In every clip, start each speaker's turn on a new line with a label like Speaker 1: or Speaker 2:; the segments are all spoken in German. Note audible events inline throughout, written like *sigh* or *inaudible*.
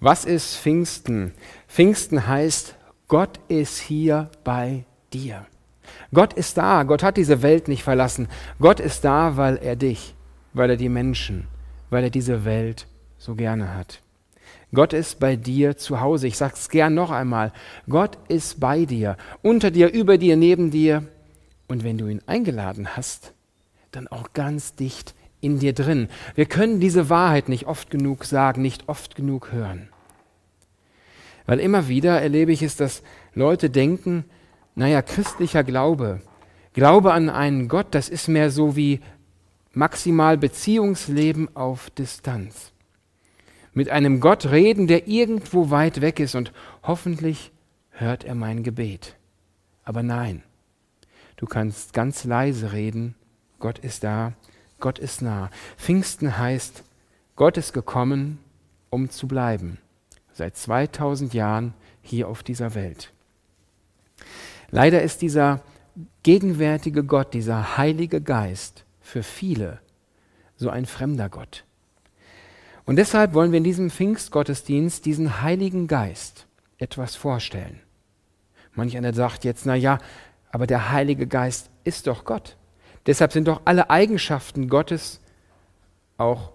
Speaker 1: Was ist Pfingsten? Pfingsten heißt, Gott ist hier bei dir. Gott ist da. Gott hat diese Welt nicht verlassen. Gott ist da, weil er dich, weil er die Menschen, weil er diese Welt so gerne hat. Gott ist bei dir zu Hause. Ich sage es gern noch einmal. Gott ist bei dir, unter dir, über dir, neben dir. Und wenn du ihn eingeladen hast, dann auch ganz dicht in dir drin. Wir können diese Wahrheit nicht oft genug sagen, nicht oft genug hören. Weil immer wieder erlebe ich es, dass Leute denken, naja, christlicher Glaube, Glaube an einen Gott, das ist mehr so wie maximal Beziehungsleben auf Distanz. Mit einem Gott reden, der irgendwo weit weg ist und hoffentlich hört er mein Gebet. Aber nein, du kannst ganz leise reden, Gott ist da, Gott ist nah. Pfingsten heißt, Gott ist gekommen, um zu bleiben. Seit 2000 Jahren hier auf dieser Welt. Leider ist dieser gegenwärtige Gott, dieser Heilige Geist für viele so ein fremder Gott. Und deshalb wollen wir in diesem Pfingstgottesdienst diesen Heiligen Geist etwas vorstellen. Manch einer sagt jetzt, na ja, aber der Heilige Geist ist doch Gott. Deshalb sind doch alle Eigenschaften Gottes auch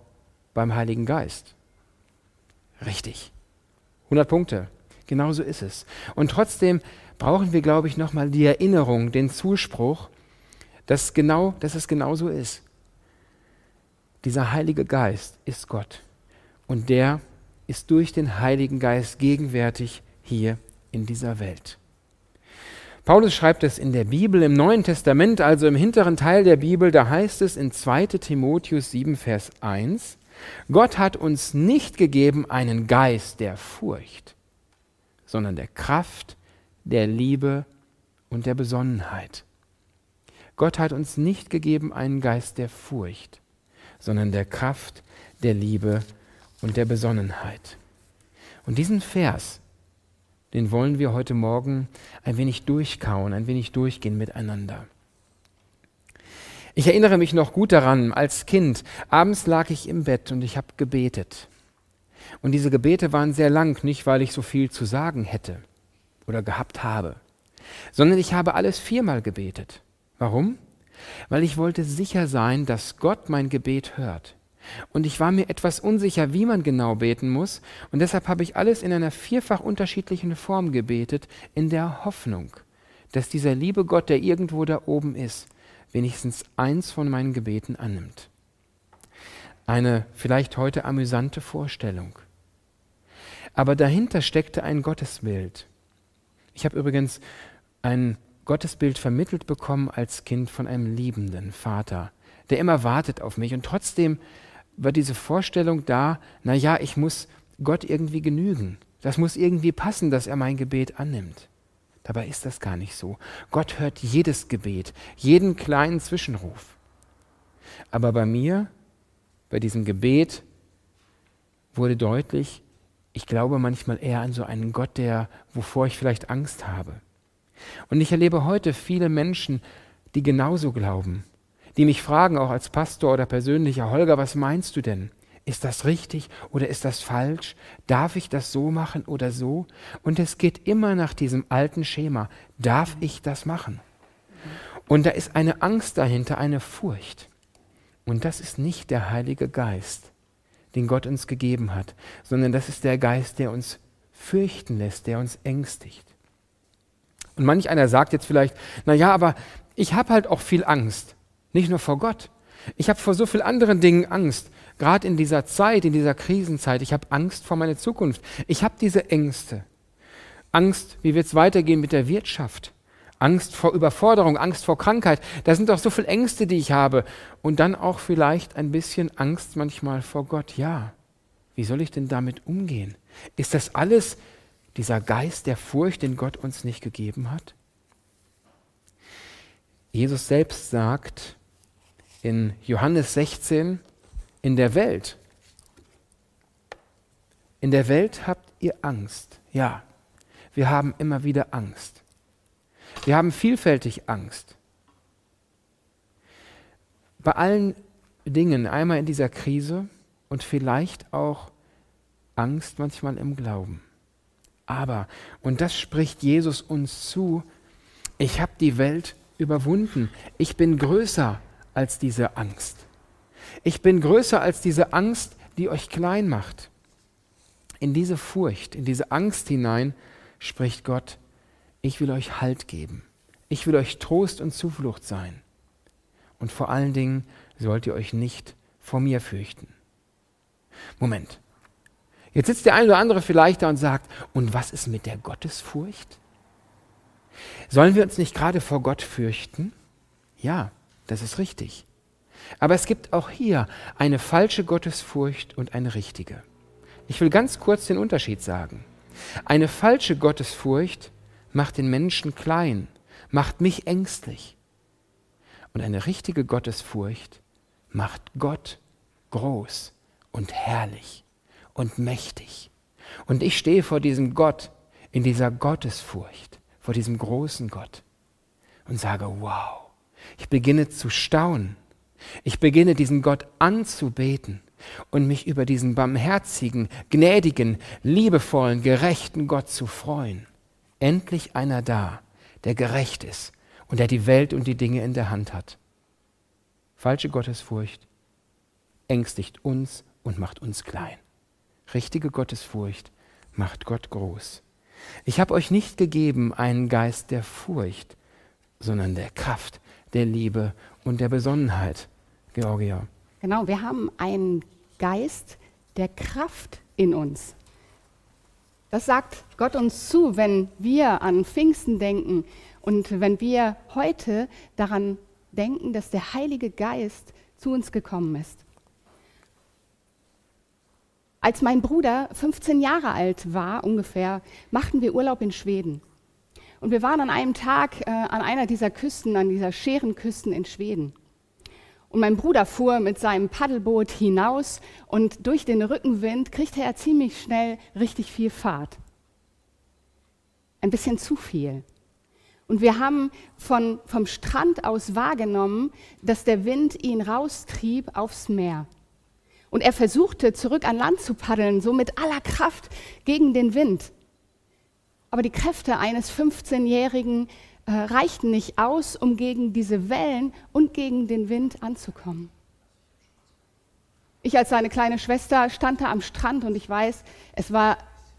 Speaker 1: beim Heiligen Geist. Richtig. 100 Punkte. Genauso ist es. Und trotzdem brauchen wir, glaube ich, nochmal die Erinnerung, den Zuspruch, dass, genau, dass es genau so ist. Dieser Heilige Geist ist Gott. Und der ist durch den Heiligen Geist gegenwärtig hier in dieser Welt. Paulus schreibt es in der Bibel im Neuen Testament, also im hinteren Teil der Bibel, da heißt es in 2 Timotheus 7, Vers 1, Gott hat uns nicht gegeben einen Geist der Furcht, sondern der Kraft, der Liebe und der Besonnenheit. Gott hat uns nicht gegeben einen Geist der Furcht, sondern der Kraft, der Liebe und der Besonnenheit. Und diesen Vers, den wollen wir heute Morgen ein wenig durchkauen, ein wenig durchgehen miteinander. Ich erinnere mich noch gut daran, als Kind, abends lag ich im Bett und ich habe gebetet. Und diese Gebete waren sehr lang, nicht weil ich so viel zu sagen hätte oder gehabt habe, sondern ich habe alles viermal gebetet. Warum? Weil ich wollte sicher sein, dass Gott mein Gebet hört. Und ich war mir etwas unsicher, wie man genau beten muss, und deshalb habe ich alles in einer vierfach unterschiedlichen Form gebetet, in der Hoffnung, dass dieser liebe Gott, der irgendwo da oben ist, wenigstens eins von meinen Gebeten annimmt. Eine vielleicht heute amüsante Vorstellung. Aber dahinter steckte ein Gottesbild. Ich habe übrigens ein Gottesbild vermittelt bekommen als Kind von einem liebenden Vater, der immer wartet auf mich und trotzdem war diese Vorstellung da, na ja, ich muss Gott irgendwie genügen. Das muss irgendwie passen, dass er mein Gebet annimmt. Dabei ist das gar nicht so. Gott hört jedes Gebet, jeden kleinen Zwischenruf. Aber bei mir, bei diesem Gebet, wurde deutlich, ich glaube manchmal eher an so einen Gott, der, wovor ich vielleicht Angst habe. Und ich erlebe heute viele Menschen, die genauso glauben, die mich fragen, auch als Pastor oder persönlicher Holger, was meinst du denn? Ist das richtig oder ist das falsch? Darf ich das so machen oder so? Und es geht immer nach diesem alten Schema. Darf ich das machen? Und da ist eine Angst dahinter, eine Furcht. Und das ist nicht der Heilige Geist, den Gott uns gegeben hat, sondern das ist der Geist, der uns fürchten lässt, der uns ängstigt. Und manch einer sagt jetzt vielleicht, na ja, aber ich habe halt auch viel Angst. Nicht nur vor Gott. Ich habe vor so vielen anderen Dingen Angst. Gerade in dieser Zeit, in dieser Krisenzeit. Ich habe Angst vor meiner Zukunft. Ich habe diese Ängste. Angst, wie wird es weitergehen mit der Wirtschaft? Angst vor Überforderung, Angst vor Krankheit. Da sind doch so viele Ängste, die ich habe. Und dann auch vielleicht ein bisschen Angst manchmal vor Gott. Ja, wie soll ich denn damit umgehen? Ist das alles dieser Geist der Furcht, den Gott uns nicht gegeben hat? Jesus selbst sagt, in Johannes 16, in der Welt. In der Welt habt ihr Angst. Ja, wir haben immer wieder Angst. Wir haben vielfältig Angst. Bei allen Dingen, einmal in dieser Krise und vielleicht auch Angst manchmal im Glauben. Aber, und das spricht Jesus uns zu, ich habe die Welt überwunden. Ich bin größer als diese Angst. Ich bin größer als diese Angst, die euch klein macht. In diese Furcht, in diese Angst hinein spricht Gott, ich will euch Halt geben. Ich will euch Trost und Zuflucht sein. Und vor allen Dingen sollt ihr euch nicht vor mir fürchten. Moment. Jetzt sitzt der eine oder andere vielleicht da und sagt, und was ist mit der Gottesfurcht? Sollen wir uns nicht gerade vor Gott fürchten? Ja, das ist richtig. Aber es gibt auch hier eine falsche Gottesfurcht und eine richtige. Ich will ganz kurz den Unterschied sagen. Eine falsche Gottesfurcht macht den Menschen klein, macht mich ängstlich. Und eine richtige Gottesfurcht macht Gott groß und herrlich und mächtig. Und ich stehe vor diesem Gott in dieser Gottesfurcht, vor diesem großen Gott und sage, wow, ich beginne zu staunen. Ich beginne diesen Gott anzubeten und mich über diesen barmherzigen, gnädigen, liebevollen, gerechten Gott zu freuen. Endlich einer da, der gerecht ist und der die Welt und die Dinge in der Hand hat. Falsche Gottesfurcht ängstigt uns und macht uns klein. Richtige Gottesfurcht macht Gott groß. Ich habe euch nicht gegeben einen Geist der Furcht, sondern der Kraft, der Liebe und der Besonnenheit. Georgia.
Speaker 2: Genau, wir haben einen Geist der Kraft in uns. Das sagt Gott uns zu, wenn wir an Pfingsten denken und wenn wir heute daran denken, dass der Heilige Geist zu uns gekommen ist. Als mein Bruder 15 Jahre alt war, ungefähr, machten wir Urlaub in Schweden. Und wir waren an einem Tag äh, an einer dieser Küsten, an dieser Scherenküsten in Schweden. Und mein Bruder fuhr mit seinem Paddelboot hinaus und durch den Rückenwind kriegte er ziemlich schnell richtig viel Fahrt. Ein bisschen zu viel. Und wir haben von, vom Strand aus wahrgenommen, dass der Wind ihn raustrieb aufs Meer. Und er versuchte zurück an Land zu paddeln, so mit aller Kraft gegen den Wind. Aber die Kräfte eines 15-jährigen äh, reichten nicht aus, um gegen diese Wellen und gegen den Wind anzukommen. Ich als seine kleine Schwester stand da am Strand und ich weiß, es war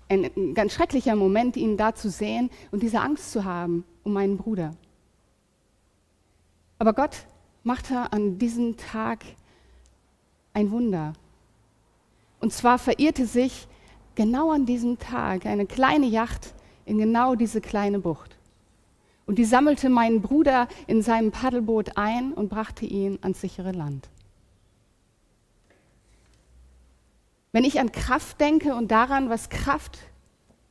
Speaker 2: ein, ein ganz schrecklicher Moment, ihn da zu sehen und diese Angst zu haben um meinen Bruder. Aber Gott machte an diesem Tag ein Wunder. Und zwar verirrte sich genau an diesem Tag eine kleine Yacht in genau diese kleine Bucht. Und die sammelte meinen Bruder in seinem Paddelboot ein und brachte ihn ans sichere Land. Wenn ich an Kraft denke und daran, was Kraft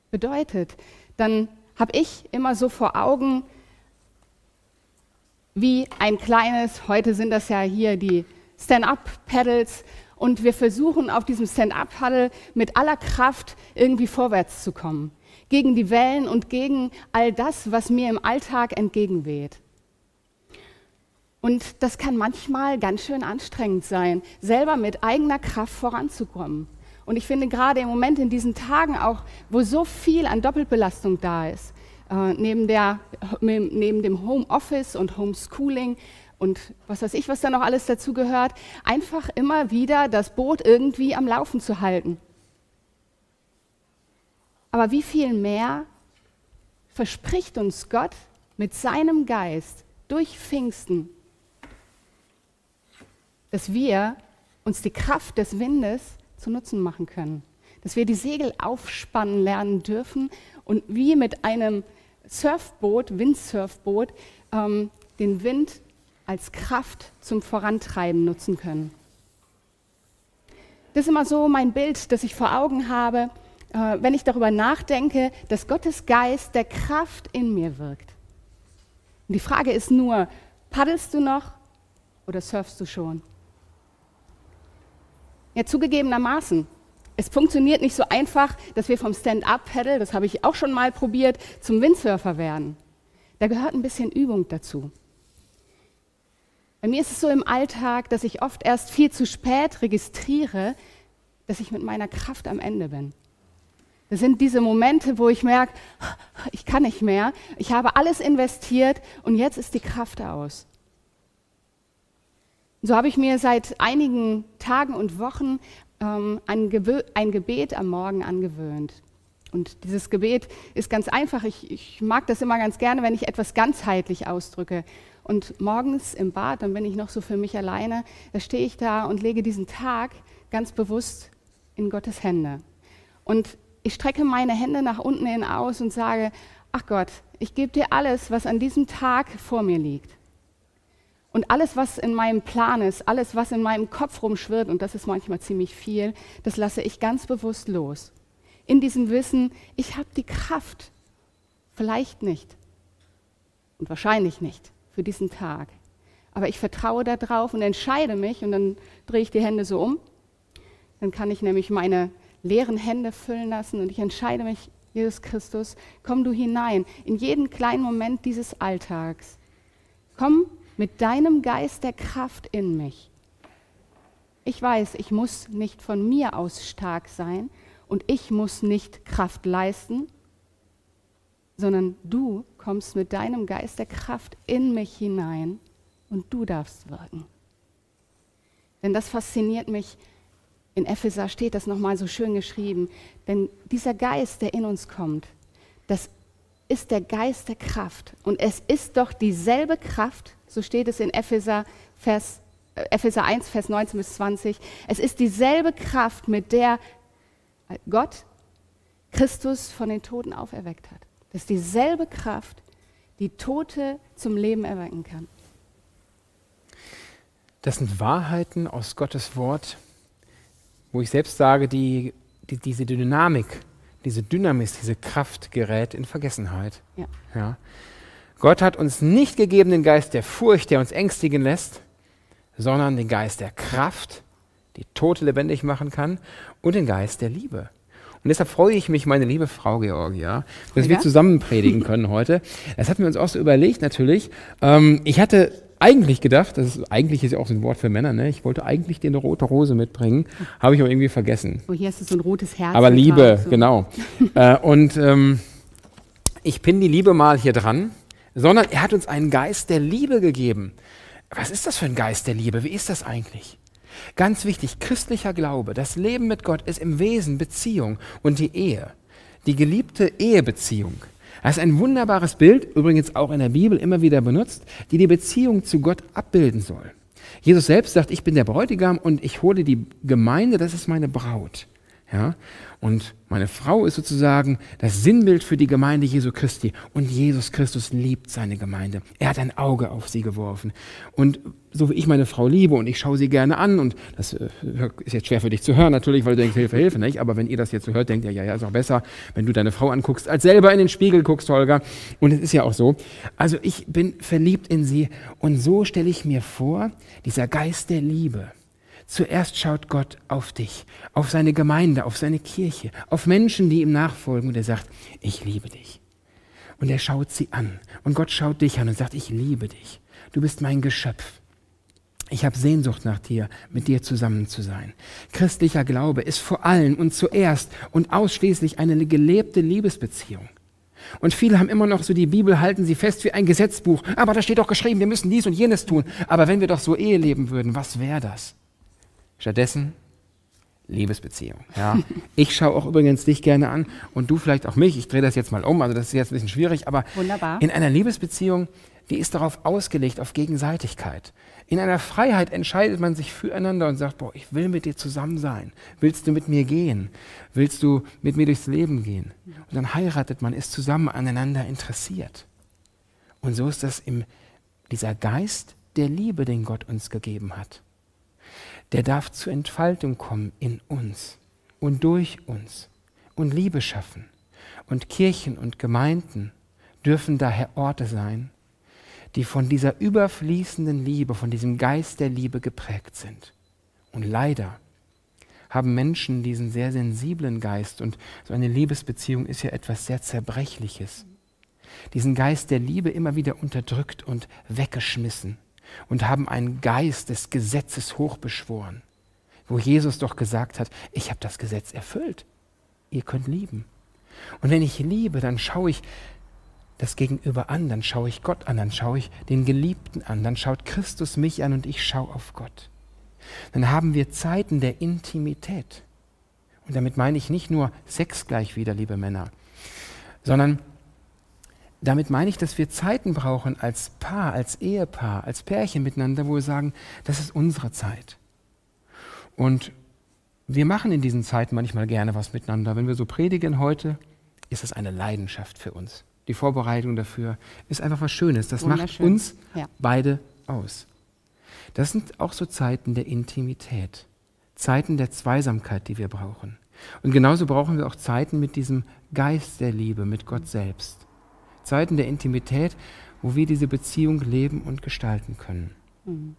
Speaker 2: bedeutet, dann habe ich immer so vor Augen, wie ein kleines, heute sind das ja hier die Stand-up-Pedals, und wir versuchen auf diesem Stand-up-Paddle mit aller Kraft irgendwie vorwärts zu kommen gegen die Wellen und gegen all das, was mir im Alltag entgegenweht. Und das kann manchmal ganz schön anstrengend sein, selber mit eigener Kraft voranzukommen. Und ich finde gerade im Moment in diesen Tagen auch, wo so viel an Doppelbelastung da ist, äh, neben, der, neben dem Homeoffice und Homeschooling und was weiß ich, was da noch alles dazu gehört, einfach immer wieder das Boot irgendwie am Laufen zu halten. Aber wie viel mehr verspricht uns Gott mit seinem Geist durch Pfingsten, dass wir uns die Kraft des Windes zu Nutzen machen können, dass wir die Segel aufspannen lernen dürfen und wie mit einem Surfboot, Windsurfboot, ähm, den Wind als Kraft zum Vorantreiben nutzen können. Das ist immer so mein Bild, das ich vor Augen habe, äh, wenn ich darüber nachdenke, dass Gottes Geist der Kraft in mir wirkt. Und die Frage ist nur, paddelst du noch oder surfst du schon? Ja, zugegebenermaßen. Es funktioniert nicht so einfach, dass wir vom Stand-up-Paddle, das habe ich auch schon mal probiert, zum Windsurfer werden. Da gehört ein bisschen Übung dazu. Bei mir ist es so im Alltag, dass ich oft erst viel zu spät registriere, dass ich mit meiner Kraft am Ende bin. Das sind diese Momente, wo ich merke, ich kann nicht mehr, ich habe alles investiert und jetzt ist die Kraft aus. So habe ich mir seit einigen Tagen und Wochen ähm, ein, ein, Gebet am Morgen angewöhnt. Und dieses Gebet ist ganz einfach. Ich, ich mag das immer ganz gerne, wenn ich etwas ganzheitlich ausdrücke. Und morgens im Bad, dann bin ich noch so für mich alleine, da stehe ich da und lege diesen Tag ganz bewusst in Gottes Hände. Und ich strecke meine Hände nach unten hin aus und sage, ach Gott, ich gebe dir alles, was an diesem Tag vor mir liegt. Und alles, was in meinem Plan ist, alles, was in meinem Kopf rumschwirrt, und das ist manchmal ziemlich viel, das lasse ich ganz bewusst los. In diesem Wissen, ich habe die Kraft, vielleicht nicht und wahrscheinlich nicht für diesen Tag. Aber ich vertraue darauf und entscheide mich und dann drehe ich die Hände so um. Dann kann ich nämlich meine leeren Hände füllen lassen und ich entscheide mich, Jesus Christus, komm du hinein in jeden kleinen Moment dieses Alltags. Komm mit deinem Geist der Kraft in mich. Ich weiß, ich muss nicht von mir aus stark sein und ich muss nicht Kraft leisten, sondern du kommst mit deinem Geist der Kraft in mich hinein und du darfst wirken. Denn das fasziniert mich. In Epheser steht das nochmal so schön geschrieben. Denn dieser Geist, der in uns kommt, das ist der Geist der Kraft. Und es ist doch dieselbe Kraft, so steht es in Epheser, Vers, äh, Epheser 1, Vers 19 bis 20. Es ist dieselbe Kraft, mit der Gott Christus von den Toten auferweckt hat. Das ist dieselbe Kraft, die Tote zum Leben erwecken kann.
Speaker 1: Das sind Wahrheiten aus Gottes Wort, wo ich selbst sage, die, die, diese Dynamik, diese Dynamis, diese Kraft gerät in Vergessenheit. Ja. Ja. Gott hat uns nicht gegeben den Geist der Furcht, der uns ängstigen lässt, sondern den Geist der Kraft, die Tote lebendig machen kann, und den Geist der Liebe. Und deshalb freue ich mich, meine liebe Frau Georgia, dass ja? wir zusammen predigen *laughs* können heute. Das hatten wir uns auch so überlegt, natürlich. Ähm, ich hatte eigentlich gedacht, das ist, eigentlich ist ja auch so ein Wort für Männer, ne? ich wollte eigentlich dir eine rote Rose mitbringen, habe ich aber irgendwie vergessen.
Speaker 2: Oh, hier ist so ein rotes Herz.
Speaker 1: Aber Liebe, so. genau. *laughs* äh, und ähm, ich pinne die Liebe mal hier dran, sondern er hat uns einen Geist der Liebe gegeben. Was ist das für ein Geist der Liebe? Wie ist das eigentlich? Ganz wichtig, christlicher Glaube, das Leben mit Gott ist im Wesen Beziehung und die Ehe, die geliebte Ehebeziehung. Das ist ein wunderbares Bild, übrigens auch in der Bibel immer wieder benutzt, die die Beziehung zu Gott abbilden soll. Jesus selbst sagt, ich bin der Bräutigam und ich hole die Gemeinde, das ist meine Braut. Ja? Und meine Frau ist sozusagen das Sinnbild für die Gemeinde Jesu Christi. Und Jesus Christus liebt seine Gemeinde. Er hat ein Auge auf sie geworfen. Und so wie ich meine Frau liebe und ich schaue sie gerne an, und das äh, ist jetzt schwer für dich zu hören natürlich, weil du denkst, Hilfe, Hilfe, nicht? Aber wenn ihr das jetzt so hört, denkt ihr, ja, ja, ist auch besser, wenn du deine Frau anguckst, als selber in den Spiegel guckst, Holger. Und es ist ja auch so. Also ich bin verliebt in sie. Und so stelle ich mir vor, dieser Geist der Liebe Zuerst schaut Gott auf dich, auf seine Gemeinde, auf seine Kirche, auf Menschen, die ihm nachfolgen und er sagt, ich liebe dich. Und er schaut sie an und Gott schaut dich an und sagt, ich liebe dich. Du bist mein Geschöpf. Ich habe Sehnsucht nach dir, mit dir zusammen zu sein. Christlicher Glaube ist vor allem und zuerst und ausschließlich eine gelebte Liebesbeziehung. Und viele haben immer noch so die Bibel, halten sie fest wie ein Gesetzbuch. Aber da steht doch geschrieben, wir müssen dies und jenes tun. Aber wenn wir doch so Ehe leben würden, was wäre das? Stattdessen Liebesbeziehung. Ja. *laughs* Ich schaue auch übrigens dich gerne an und du vielleicht auch mich. Ich drehe das jetzt mal um, also das ist jetzt ein bisschen schwierig, aber Wunderbar. in einer Liebesbeziehung, die ist darauf ausgelegt, auf Gegenseitigkeit. In einer Freiheit entscheidet man sich füreinander und sagt, boah, ich will mit dir zusammen sein. Willst du mit mir gehen? Willst du mit mir durchs Leben gehen? Und dann heiratet man, ist zusammen aneinander interessiert. Und so ist das im, dieser Geist der Liebe, den Gott uns gegeben hat der darf zur Entfaltung kommen in uns und durch uns und Liebe schaffen. Und Kirchen und Gemeinden dürfen daher Orte sein, die von dieser überfließenden Liebe, von diesem Geist der Liebe geprägt sind. Und leider haben Menschen diesen sehr sensiblen Geist und so eine Liebesbeziehung ist ja etwas sehr Zerbrechliches. Diesen Geist der Liebe immer wieder unterdrückt und weggeschmissen und haben einen Geist des Gesetzes hochbeschworen. wo Jesus doch gesagt hat, ich habe das Gesetz erfüllt. Ihr könnt lieben. Und wenn ich liebe, dann schaue ich das Gegenüber an, dann schaue ich Gott an, dann schaue ich den Geliebten an, dann schaut Christus mich an und ich schaue auf Gott. Dann haben wir Zeiten der Intimität. Und damit meine ich nicht nur Sex gleich wieder, liebe Männer, sondern damit meine ich, dass wir Zeiten brauchen als Paar, als Ehepaar, als Pärchen miteinander, wo wir sagen, das ist unsere Zeit. Und wir machen in diesen Zeiten manchmal gerne was miteinander. Wenn wir so predigen heute, ist es eine Leidenschaft für uns. Die Vorbereitung dafür ist einfach was Schönes. Das macht uns ja. beide aus. Das sind auch so Zeiten der Intimität, Zeiten der Zweisamkeit, die wir brauchen. Und genauso brauchen wir auch Zeiten mit diesem Geist der Liebe, mit Gott selbst. Zeiten der Intimität, wo wir diese Beziehung leben und gestalten können. Mhm.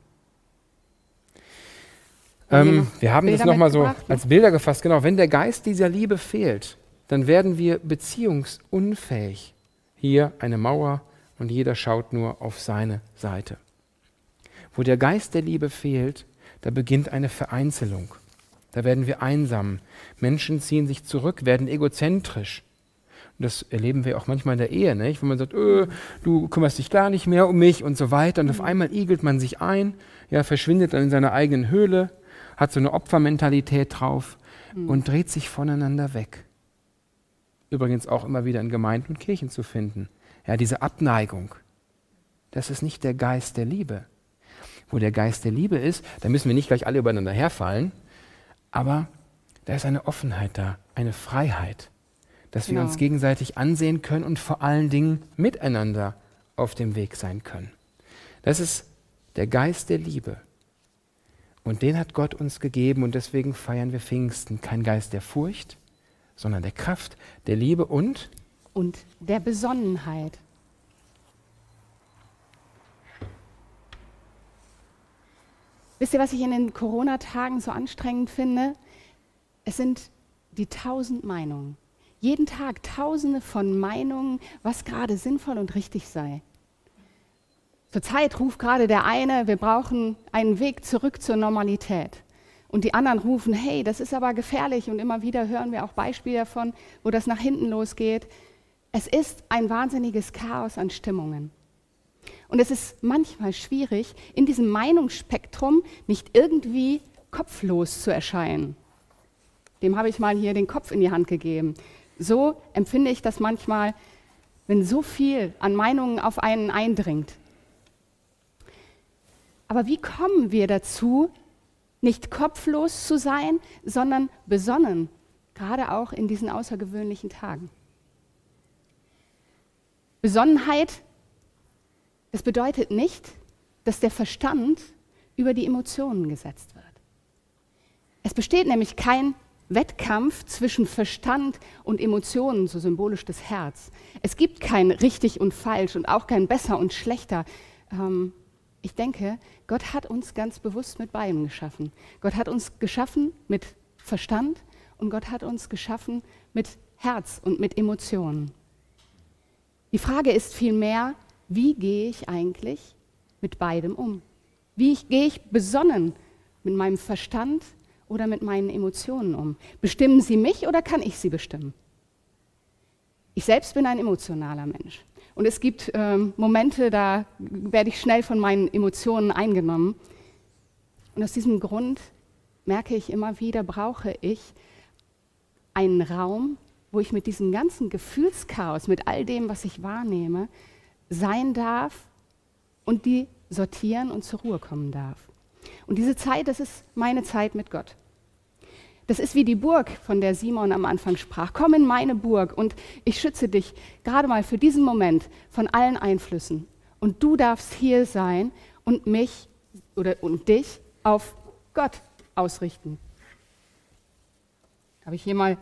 Speaker 1: Ähm, wir haben Bilder das nochmal so als Bilder gefasst. Genau, wenn der Geist dieser Liebe fehlt, dann werden wir beziehungsunfähig. Hier eine Mauer und jeder schaut nur auf seine Seite. Wo der Geist der Liebe fehlt, da beginnt eine Vereinzelung. Da werden wir einsam. Menschen ziehen sich zurück, werden egozentrisch. Das erleben wir auch manchmal in der Ehe, nicht? wenn man sagt, öh, du kümmerst dich gar nicht mehr um mich und so weiter. Und auf mhm. einmal igelt man sich ein, ja, verschwindet dann in seiner eigenen Höhle, hat so eine Opfermentalität drauf mhm. und dreht sich voneinander weg. Übrigens auch immer wieder in Gemeinden und Kirchen zu finden. Ja, diese Abneigung, das ist nicht der Geist der Liebe. Wo der Geist der Liebe ist, da müssen wir nicht gleich alle übereinander herfallen, aber da ist eine Offenheit da, eine Freiheit, dass genau. wir uns gegenseitig ansehen können und vor allen Dingen miteinander auf dem Weg sein können. Das ist der Geist der Liebe. Und den hat Gott uns gegeben und deswegen feiern wir Pfingsten. Kein Geist der Furcht, sondern der Kraft, der Liebe und
Speaker 2: und der Besonnenheit. Wisst ihr, was ich in den Corona-Tagen so anstrengend finde? Es sind die tausend Meinungen. Jeden Tag tausende von Meinungen, was gerade sinnvoll und richtig sei. Zurzeit ruft gerade der eine, wir brauchen einen Weg zurück zur Normalität. Und die anderen rufen, hey, das ist aber gefährlich. Und immer wieder hören wir auch Beispiele davon, wo das nach hinten losgeht. Es ist ein wahnsinniges Chaos an Stimmungen. Und es ist manchmal schwierig, in diesem Meinungsspektrum nicht irgendwie kopflos zu erscheinen. Dem habe ich mal hier den Kopf in die Hand gegeben. So empfinde ich das manchmal, wenn so viel an Meinungen auf einen eindringt. Aber wie kommen wir dazu, nicht kopflos zu sein, sondern besonnen, gerade auch in diesen außergewöhnlichen Tagen? Besonnenheit es bedeutet nicht, dass der Verstand über die Emotionen gesetzt wird. Es besteht nämlich kein Wettkampf zwischen Verstand und Emotionen, so symbolisch das Herz. Es gibt kein richtig und falsch und auch kein besser und schlechter. Ähm, ich denke, Gott hat uns ganz bewusst mit beidem geschaffen. Gott hat uns geschaffen mit Verstand und Gott hat uns geschaffen mit Herz und mit Emotionen. Die Frage ist vielmehr, wie gehe ich eigentlich mit beidem um? Wie gehe ich besonnen mit meinem Verstand oder mit meinen Emotionen um? Bestimmen sie mich oder kann ich sie bestimmen? Ich selbst bin ein emotionaler Mensch. Und es gibt ähm, Momente, da werde ich schnell von meinen Emotionen eingenommen. Und aus diesem Grund merke ich immer wieder, brauche ich einen Raum, wo ich mit diesem ganzen Gefühlschaos, mit all dem, was ich wahrnehme, sein darf und die sortieren und zur Ruhe kommen darf. Und diese Zeit, das ist meine Zeit mit Gott. Das ist wie die Burg, von der Simon am Anfang sprach. Komm in meine Burg und ich schütze dich gerade mal für diesen Moment von allen Einflüssen. Und du darfst hier sein und mich oder und dich auf Gott ausrichten. Habe ich hier mal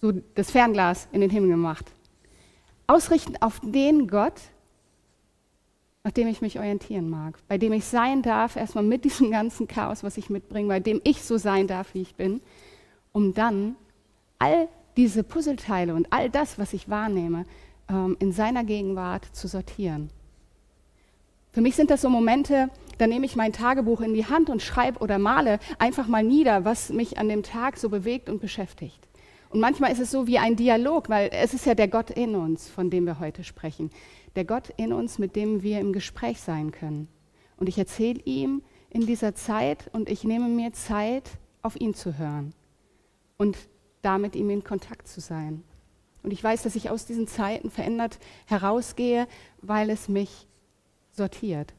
Speaker 2: so das Fernglas in den Himmel gemacht. Ausrichten auf den Gott, nach dem ich mich orientieren mag, bei dem ich sein darf, erstmal mit diesem ganzen Chaos, was ich mitbringe, bei dem ich so sein darf, wie ich bin, um dann all diese Puzzleteile und all das, was ich wahrnehme, ähm, in seiner Gegenwart zu sortieren. Für mich sind das so Momente, da nehme ich mein Tagebuch in die Hand und schreibe oder male einfach mal nieder, was mich an dem Tag so bewegt und beschäftigt. Und manchmal ist es so wie ein Dialog, weil es ist ja der Gott in uns, von dem wir heute sprechen. Der Gott in uns, mit dem wir im Gespräch sein können. Und ich erzähle ihm in dieser Zeit und ich nehme mir Zeit, auf ihn zu hören und damit ihm in Kontakt zu sein. Und ich weiß, dass ich aus diesen Zeiten verändert herausgehe, weil es mich sortiert.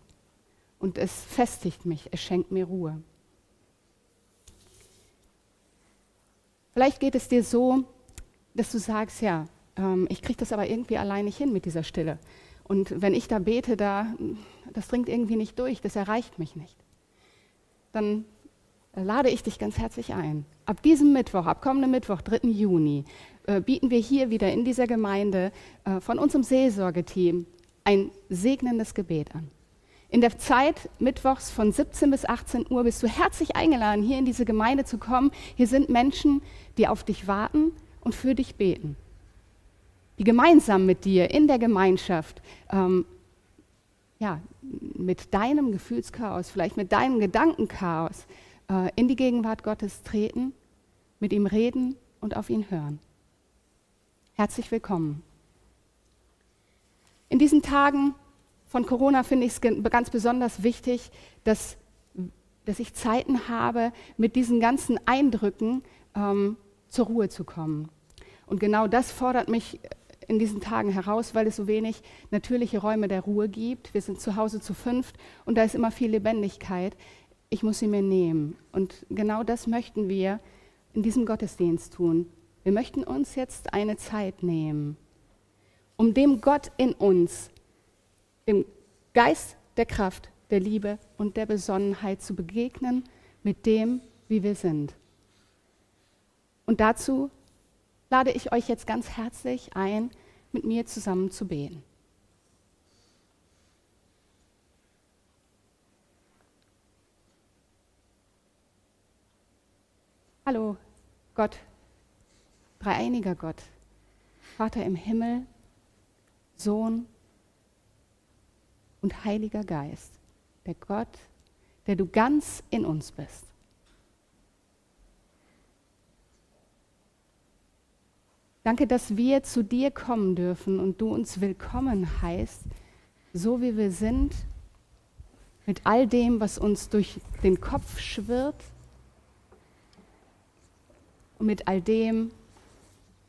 Speaker 2: Und es festigt mich, es schenkt mir Ruhe. Vielleicht geht es dir so, dass du sagst, ja, ähm, ich kriege das aber irgendwie allein nicht hin mit dieser Stille. Und wenn ich da bete, da, das dringt irgendwie nicht durch, das erreicht mich nicht. Dann lade ich dich ganz herzlich ein. Ab diesem Mittwoch, ab kommenden Mittwoch, 3. Juni, äh, bieten wir hier wieder in dieser Gemeinde äh, von unserem Seelsorgeteam ein segnendes Gebet an. In der Zeit mittwochs von 17 bis 18 Uhr bist du herzlich eingeladen, hier in diese Gemeinde zu kommen. Hier sind Menschen, die auf dich warten und für dich beten. Die gemeinsam mit dir in der Gemeinschaft, ähm, ja, mit deinem Gefühlschaos, vielleicht mit deinem Gedankenchaos äh, in die Gegenwart Gottes treten, mit ihm reden und auf ihn hören. Herzlich willkommen. In diesen Tagen von Corona finde ich es ganz besonders wichtig, dass, dass ich Zeiten habe, mit diesen ganzen Eindrücken ähm, zur Ruhe zu kommen. Und genau das fordert mich in diesen Tagen heraus, weil es so wenig natürliche Räume der Ruhe gibt. Wir sind zu Hause zu fünft und da ist immer viel Lebendigkeit. Ich muss sie mir nehmen. Und genau das möchten wir in diesem Gottesdienst tun. Wir möchten uns jetzt eine Zeit nehmen, um dem Gott in uns dem Geist der Kraft, der Liebe und der Besonnenheit zu begegnen mit dem, wie wir sind. Und dazu lade ich euch jetzt ganz herzlich ein, mit mir zusammen zu beten. Hallo, Gott, dreieiniger Gott, Vater im Himmel, Sohn und Heiliger Geist, der Gott, der du ganz in uns bist. Danke, dass wir zu dir kommen dürfen und du uns willkommen heißt, so wie wir sind, mit all dem, was uns durch den Kopf schwirrt und mit all dem,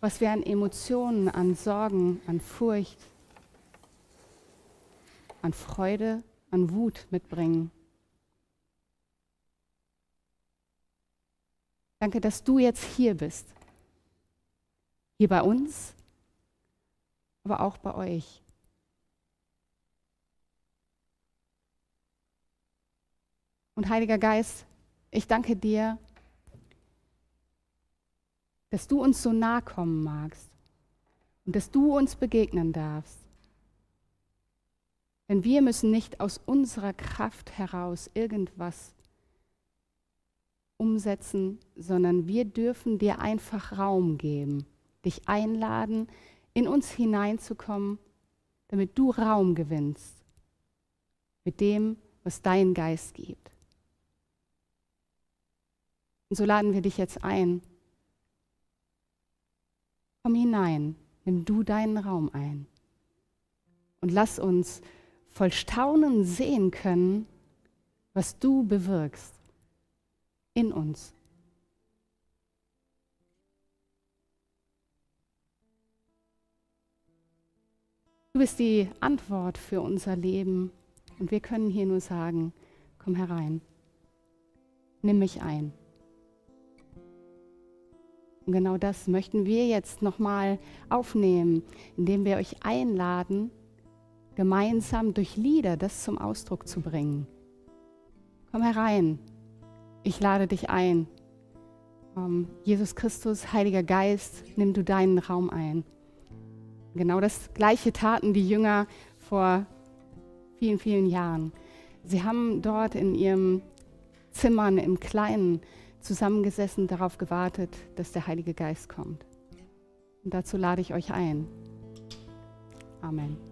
Speaker 2: was wir an Emotionen, an Sorgen, an Furcht, an Freude, an Wut mitbringen. Danke, dass du jetzt hier bist. Hier bei uns, aber auch bei euch. Und Heiliger Geist, ich danke dir, dass du uns so nahe kommen magst und dass du uns begegnen darfst. Denn wir müssen nicht aus unserer Kraft heraus irgendwas umsetzen, sondern wir dürfen dir einfach Raum geben, dich einladen, in uns hineinzukommen, damit du Raum gewinnst mit dem, was dein Geist gibt. Und so laden wir dich jetzt ein. Komm hinein, nimm du deinen Raum ein und lass uns voll Staunen sehen können, was du bewirkst in uns. Du bist die Antwort für unser Leben und wir können hier nur sagen, komm herein, nimm mich ein. Und genau das möchten wir jetzt nochmal aufnehmen, indem wir euch einladen, gemeinsam durch Lieder das zum Ausdruck zu bringen. Komm herein, ich lade dich ein. Um, Jesus Christus, Heiliger Geist, nimm du deinen Raum ein. Genau das gleiche taten die Jünger vor vielen, vielen Jahren. Sie haben dort in ihrem Zimmern im Kleinen zusammengesessen, darauf gewartet, dass der Heilige Geist kommt. Und dazu lade ich euch ein. Amen.